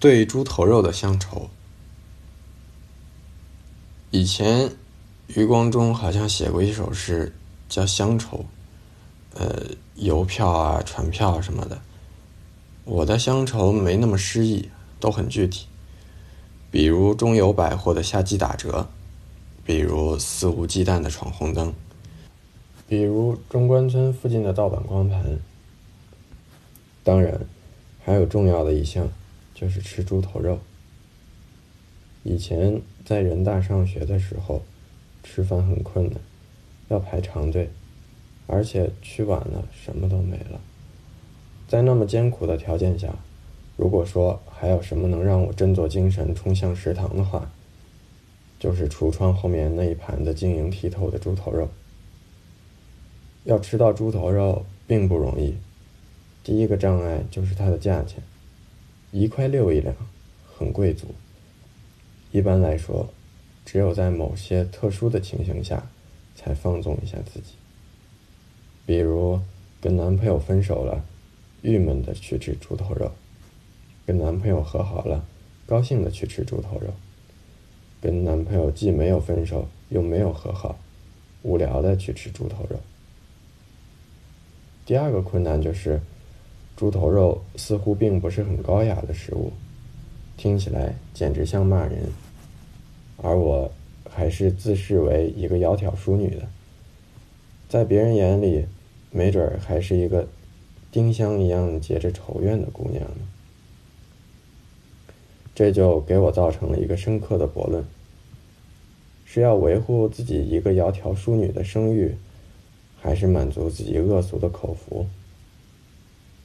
对猪头肉的乡愁。以前余光中好像写过一首诗，叫《乡愁》，呃，邮票啊、船票啊什么的。我的乡愁没那么诗意，都很具体。比如中友百货的夏季打折，比如肆无忌惮的闯红灯，比如中关村附近的盗版光盘。当然，还有重要的一项。就是吃猪头肉。以前在人大上学的时候，吃饭很困难，要排长队，而且去晚了什么都没了。在那么艰苦的条件下，如果说还有什么能让我振作精神冲向食堂的话，就是橱窗后面那一盘子晶莹剔透的猪头肉。要吃到猪头肉并不容易，第一个障碍就是它的价钱。一块六一两，很贵族。一般来说，只有在某些特殊的情形下，才放纵一下自己。比如跟男朋友分手了，郁闷的去吃猪头肉；跟男朋友和好了，高兴的去吃猪头肉；跟男朋友既没有分手又没有和好，无聊的去吃猪头肉。第二个困难就是。猪头肉似乎并不是很高雅的食物，听起来简直像骂人。而我还是自视为一个窈窕淑女的，在别人眼里，没准儿还是一个丁香一样结着愁怨的姑娘呢。这就给我造成了一个深刻的悖论：是要维护自己一个窈窕淑女的声誉，还是满足自己恶俗的口福？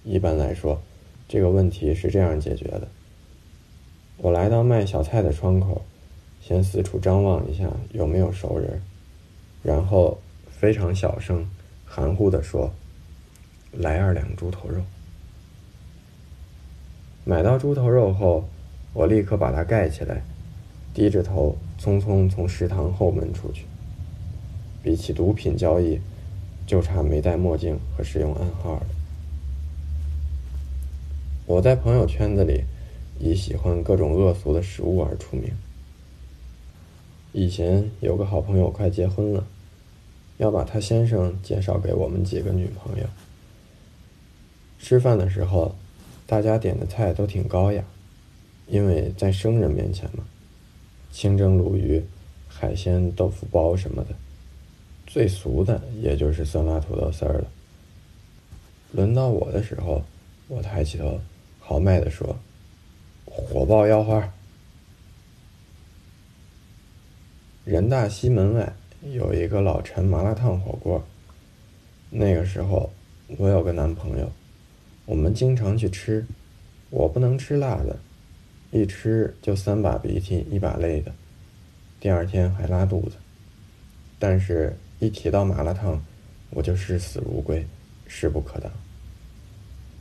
一般来说，这个问题是这样解决的：我来到卖小菜的窗口，先四处张望一下有没有熟人，然后非常小声、含糊地说：“来二两猪头肉。”买到猪头肉后，我立刻把它盖起来，低着头匆匆从食堂后门出去。比起毒品交易，就差没戴墨镜和使用暗号了。我在朋友圈子里以喜欢各种恶俗的食物而出名。以前有个好朋友快结婚了，要把他先生介绍给我们几个女朋友。吃饭的时候，大家点的菜都挺高雅，因为在生人面前嘛，清蒸鲈鱼、海鲜豆腐包什么的，最俗的也就是酸辣土豆丝儿了。轮到我的时候，我抬起头。豪迈地说：“火爆腰花。”人大西门外有一个老陈麻辣烫火锅。那个时候我有个男朋友，我们经常去吃。我不能吃辣的，一吃就三把鼻涕一把泪的，第二天还拉肚子。但是，一提到麻辣烫，我就视死如归，势不可挡。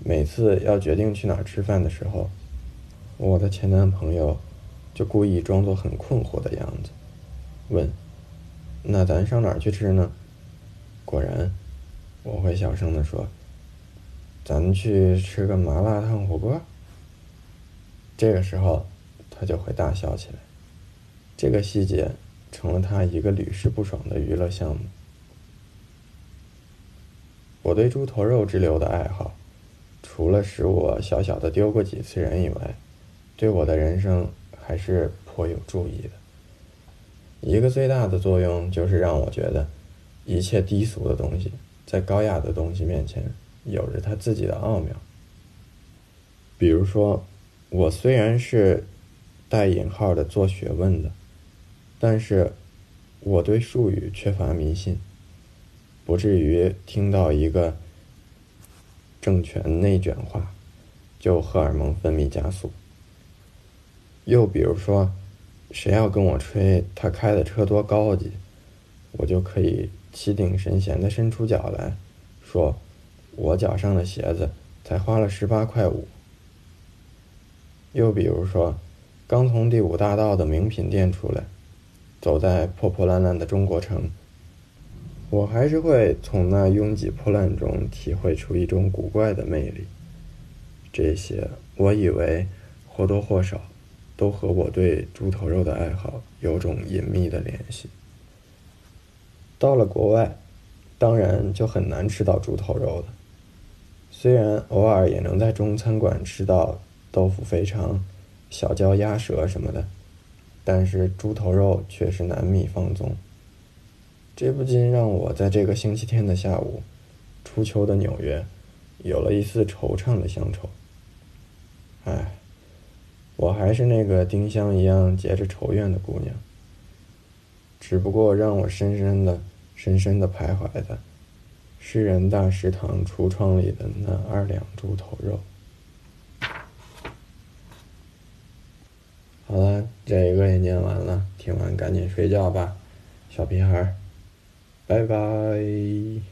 每次要决定去哪儿吃饭的时候，我的前男朋友就故意装作很困惑的样子，问：“那咱上哪儿去吃呢？”果然，我会小声的说：“咱去吃个麻辣烫火锅。”这个时候，他就会大笑起来。这个细节成了他一个屡试不爽的娱乐项目。我对猪头肉之流的爱好。除了使我小小的丢过几次人以外，对我的人生还是颇有注意的。一个最大的作用就是让我觉得，一切低俗的东西在高雅的东西面前有着它自己的奥妙。比如说，我虽然是带引号的做学问的，但是我对术语缺乏迷信，不至于听到一个。政权内卷化，就荷尔蒙分泌加速。又比如说，谁要跟我吹他开的车多高级，我就可以气定神闲的伸出脚来说，我脚上的鞋子才花了十八块五。又比如说，刚从第五大道的名品店出来，走在破破烂烂的中国城。我还是会从那拥挤破烂中体会出一种古怪的魅力。这些我以为或多或少都和我对猪头肉的爱好有种隐秘的联系。到了国外，当然就很难吃到猪头肉了。虽然偶尔也能在中餐馆吃到豆腐肥肠、小椒鸭舌什么的，但是猪头肉却是难觅放纵。这不禁让我在这个星期天的下午，初秋的纽约，有了一丝惆怅的乡愁。唉，我还是那个丁香一样结着愁怨的姑娘，只不过让我深深的。深深的徘徊的，是人大食堂橱窗里的那二两猪头肉。好了，这一个也念完了，听完赶紧睡觉吧，小屁孩儿，拜拜。